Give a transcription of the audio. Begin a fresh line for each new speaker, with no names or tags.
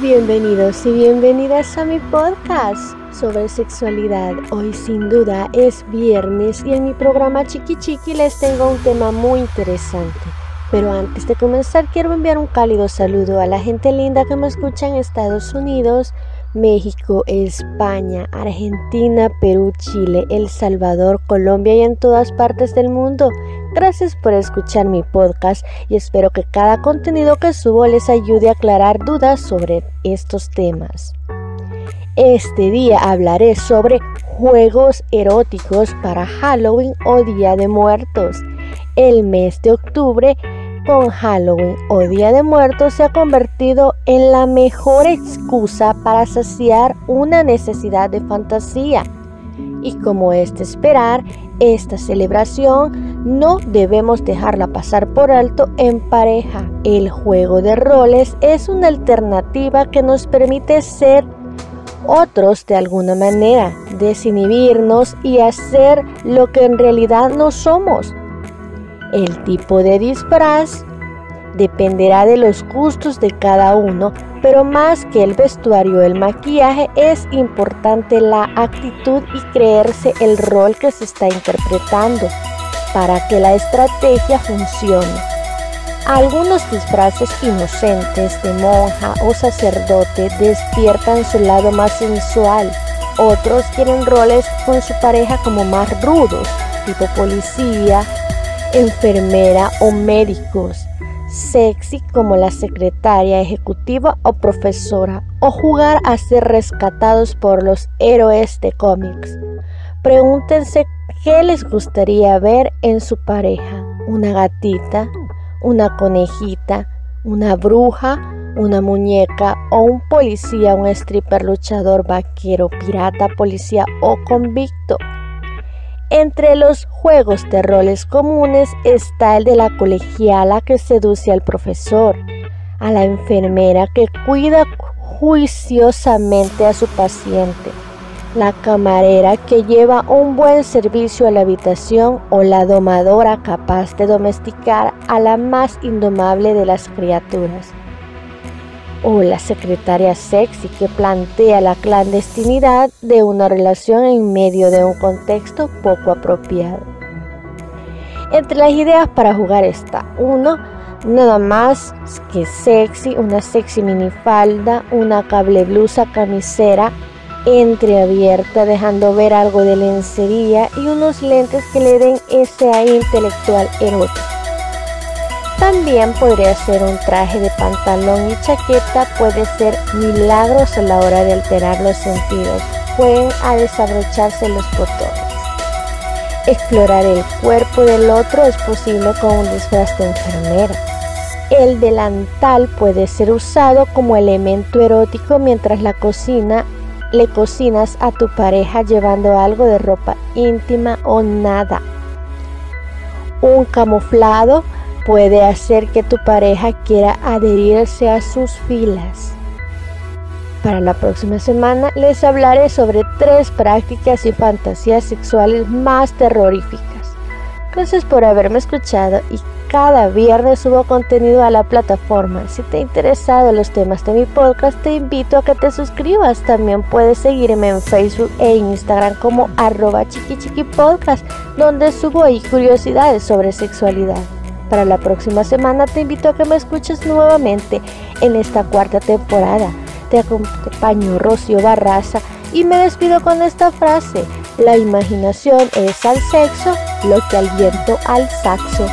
Bienvenidos y bienvenidas a mi podcast sobre sexualidad. Hoy sin duda es viernes y en mi programa Chiqui Chiqui les tengo un tema muy interesante. Pero antes de comenzar quiero enviar un cálido saludo a la gente linda que me escucha en Estados Unidos, México, España, Argentina, Perú, Chile, El Salvador, Colombia y en todas partes del mundo. Gracias por escuchar mi podcast y espero que cada contenido que subo les ayude a aclarar dudas sobre estos temas. Este día hablaré sobre juegos eróticos para Halloween o Día de Muertos. El mes de octubre con Halloween o Día de Muertos se ha convertido en la mejor excusa para saciar una necesidad de fantasía. Y como es de esperar, esta celebración no debemos dejarla pasar por alto en pareja. El juego de roles es una alternativa que nos permite ser otros de alguna manera, desinhibirnos y hacer lo que en realidad no somos. El tipo de disfraz dependerá de los gustos de cada uno, pero más que el vestuario o el maquillaje es importante la actitud y creerse el rol que se está interpretando para que la estrategia funcione. Algunos disfraces inocentes de monja o sacerdote despiertan su lado más sensual. Otros quieren roles con su pareja como más rudos, tipo policía, enfermera o médicos, sexy como la secretaria ejecutiva o profesora, o jugar a ser rescatados por los héroes de cómics. Pregúntense qué les gustaría ver en su pareja, una gatita, una conejita, una bruja, una muñeca o un policía, un stripper, luchador, vaquero, pirata, policía o convicto. Entre los juegos de roles comunes está el de la colegiala que seduce al profesor, a la enfermera que cuida juiciosamente a su paciente, la camarera que lleva un buen servicio a la habitación o la domadora capaz de domesticar a la más indomable de las criaturas o la secretaria sexy que plantea la clandestinidad de una relación en medio de un contexto poco apropiado. Entre las ideas para jugar está uno, nada más que sexy, una sexy minifalda, una cable blusa camisera entreabierta dejando ver algo de lencería y unos lentes que le den ese aire intelectual erótico. También podría ser un traje de pantalón y chaqueta, puede ser milagros a la hora de alterar los sentidos. Pueden a desabrocharse los botones. Explorar el cuerpo del otro es posible con un disfraz de enfermera. El delantal puede ser usado como elemento erótico mientras la cocina le cocinas a tu pareja llevando algo de ropa íntima o nada. Un camuflado puede hacer que tu pareja quiera adherirse a sus filas. Para la próxima semana les hablaré sobre tres prácticas y fantasías sexuales más terroríficas. Gracias por haberme escuchado y cada viernes subo contenido a la plataforma. Si te ha interesado los temas de mi podcast, te invito a que te suscribas. También puedes seguirme en Facebook e Instagram como arroba chiquichiquipodcast, donde subo ahí curiosidades sobre sexualidad. Para la próxima semana te invito a que me escuches nuevamente en esta cuarta temporada. Te acompaño Rocío Barraza y me despido con esta frase. La imaginación es al sexo lo que al viento al saxo.